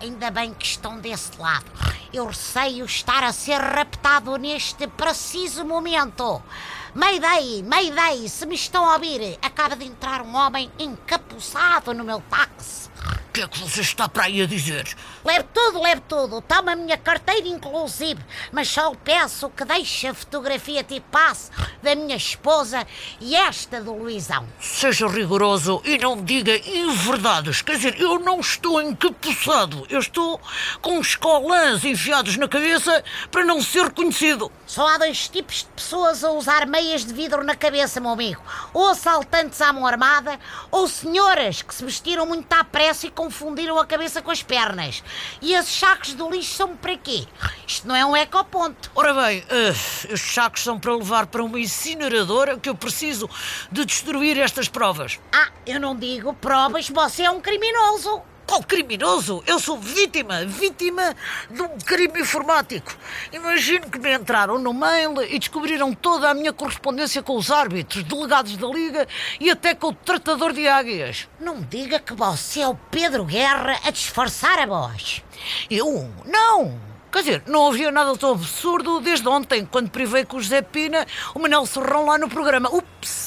Ainda bem que estão desse lado. Eu receio estar a ser raptado neste preciso momento. Mayday, Mayday, se me estão a ouvir, acaba de entrar um homem encapuçado no meu táxi. Que é que você está para aí a dizer? Leve tudo, leve tudo. Toma a minha carteira, inclusive. Mas só peço que deixe a fotografia tipo passe da minha esposa e esta do Luizão. Seja rigoroso e não diga inverdades. Quer dizer, eu não estou encapuçado. Eu estou com os colãs enfiados na cabeça para não ser reconhecido. Só há dois tipos de pessoas a usar meias de vidro na cabeça, meu amigo. Ou assaltantes à mão armada, ou senhoras que se vestiram muito à pressa e confundiram a cabeça com as pernas. E esses sacos do lixo são para quê? Isto não é um ecoponto. Ora bem, uh, estes sacos são para levar para uma incineradora que eu preciso de destruir estas provas. Ah, eu não digo provas, você é um criminoso. Qual criminoso? Eu sou vítima, vítima de um crime informático. Imagino que me entraram no mail e descobriram toda a minha correspondência com os árbitros, delegados da Liga e até com o tratador de águias. Não diga que você é o Pedro Guerra a disfarçar a voz. Eu? Não! Quer dizer, não havia nada tão absurdo desde ontem, quando privei com o José Pina o Manel Serrão lá no programa. Ups!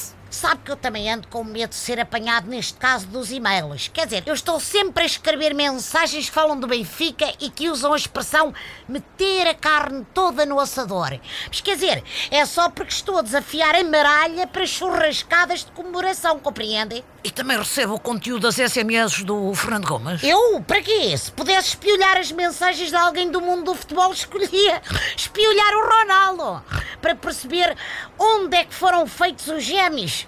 Sabe que eu também ando com medo de ser apanhado neste caso dos e-mails. Quer dizer, eu estou sempre a escrever mensagens que falam do Benfica e que usam a expressão meter a carne toda no assador. Mas quer dizer, é só porque estou a desafiar a maralha para churrascadas de comemoração, compreende? E também recebo o conteúdo das SMS do Fernando Gomes? Eu? Para quê? Se pudesse espiolhar as mensagens de alguém do mundo do futebol, escolhia espiolhar o Ronaldo para perceber onde é que foram feitos os gêmeos.